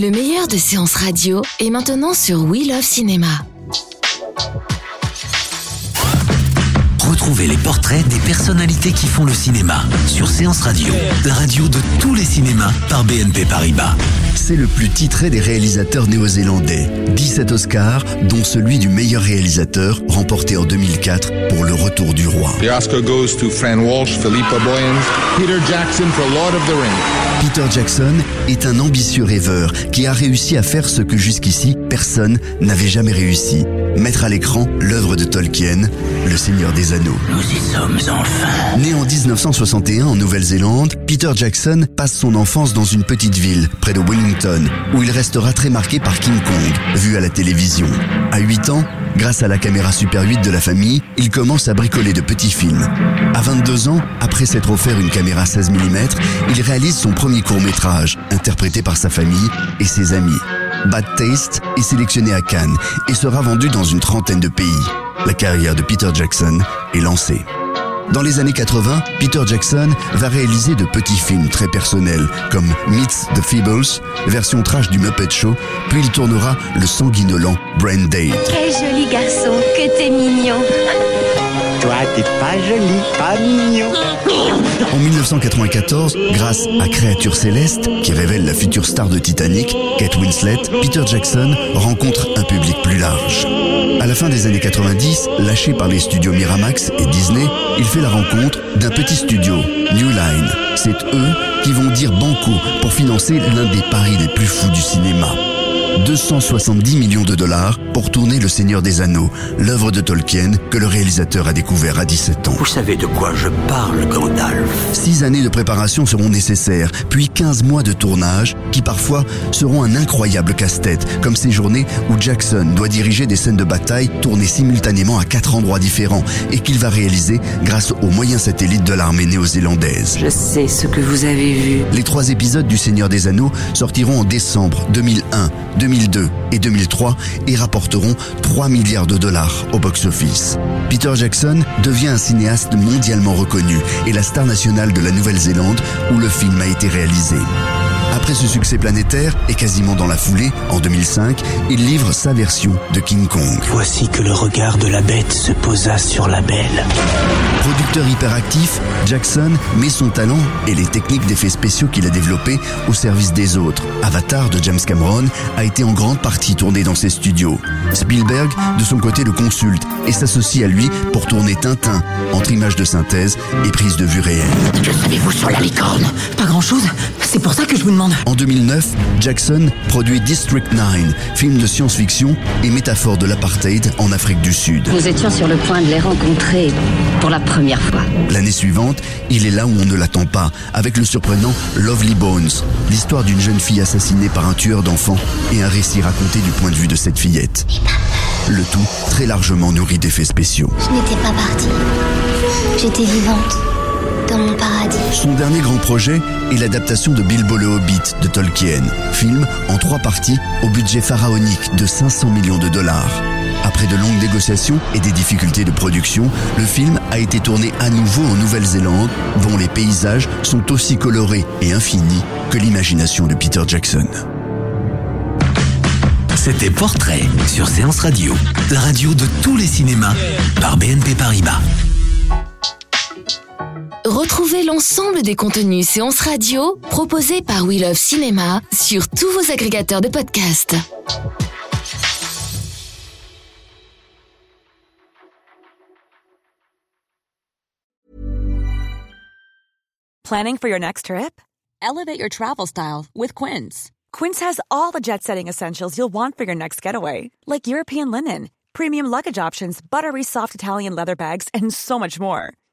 Le meilleur de séances radio est maintenant sur We Love Cinéma. Retrouvez les portraits des personnalités qui font le cinéma sur Séance Radio, la radio de tous les cinémas par BNP Paribas. C'est le plus titré des réalisateurs néo-zélandais. 17 Oscars, dont celui du meilleur réalisateur, remporté en 2004 pour Le Retour du Roi. The Oscar goes to Fran Walsh, Philippa Boyens, Peter Jackson for Lord of the Rings. Peter Jackson est un ambitieux rêveur qui a réussi à faire ce que jusqu'ici personne n'avait jamais réussi. Mettre à l'écran l'œuvre de Tolkien, Le Seigneur des Anneaux. Nous y sommes enfin. Né en 1961 en Nouvelle-Zélande, Peter Jackson passe son enfance dans une petite ville, près de Wellington, où il restera très marqué par King Kong, vu à la télévision. À 8 ans, grâce à la caméra Super 8 de la famille, il commence à bricoler de petits films. À 22 ans, après s'être offert une caméra 16 mm, il réalise son premier court-métrage, interprété par sa famille et ses amis. Bad Taste est sélectionné à Cannes et sera vendu dans une trentaine de pays. La carrière de Peter Jackson est lancée. Dans les années 80, Peter Jackson va réaliser de petits films très personnels comme Meets the Feebles, version trash du Muppet Show, puis il tournera le sanguinolent Brain Date. Quel joli garçon, que t'es mignon. Toi, t'es pas joli, pas mignon. En 1994, grâce à Créature Céleste, qui révèle la future star de Titanic, Kate Winslet, Peter Jackson rencontre un public plus large. La fin des années 90, lâché par les studios Miramax et Disney, il fait la rencontre d'un petit studio, New Line. C'est eux qui vont dire banco pour financer l'un des paris les plus fous du cinéma. 270 millions de dollars pour tourner Le Seigneur des Anneaux, l'œuvre de Tolkien que le réalisateur a découvert à 17 ans. Vous savez de quoi je parle, Gandalf Six années de préparation seront nécessaires, puis 15 mois de tournage qui parfois seront un incroyable casse-tête, comme ces journées où Jackson doit diriger des scènes de bataille tournées simultanément à quatre endroits différents et qu'il va réaliser grâce aux moyens satellites de l'armée néo-zélandaise. Je sais ce que vous avez vu. Les trois épisodes du Seigneur des Anneaux sortiront en décembre 2001, 2002 et 2003 et rapporteront 3 milliards de dollars au box-office. Peter Jackson devient un cinéaste mondialement reconnu et la star nationale de la Nouvelle-Zélande où le film a été réalisé. Après ce succès planétaire, et quasiment dans la foulée, en 2005, il livre sa version de King Kong. Voici que le regard de la bête se posa sur la belle. Producteur hyperactif, Jackson met son talent et les techniques d'effets spéciaux qu'il a développés au service des autres. Avatar de James Cameron a été en grande partie tourné dans ses studios. Spielberg, de son côté, le consulte et s'associe à lui pour tourner Tintin, entre images de synthèse et prises de vue réelles. Que savez-vous sur la licorne Pas grand-chose. C'est pour ça que je vous demande. En 2009, Jackson produit District 9, film de science-fiction et métaphore de l'apartheid en Afrique du Sud. Nous étions sur le point de les rencontrer pour la première fois. L'année suivante, il est là où on ne l'attend pas, avec le surprenant Lovely Bones, l'histoire d'une jeune fille assassinée par un tueur d'enfants et un récit raconté du point de vue de cette fillette. Le tout très largement nourri d'effets spéciaux. Je n'étais pas partie. J'étais vivante. Dans mon paradis. Son dernier grand projet est l'adaptation de Bilbo le Hobbit de Tolkien, film en trois parties au budget pharaonique de 500 millions de dollars. Après de longues négociations et des difficultés de production, le film a été tourné à nouveau en Nouvelle-Zélande, dont les paysages sont aussi colorés et infinis que l'imagination de Peter Jackson. C'était Portrait sur Séance Radio, la radio de tous les cinémas par BNP Paribas. Retrouvez l'ensemble des contenus séances radio proposés par We Love Cinéma sur tous vos agrégateurs de podcasts. Planning for your next trip? Elevate your travel style with Quince. Quince has all the jet setting essentials you'll want for your next getaway, like European linen, premium luggage options, buttery soft Italian leather bags, and so much more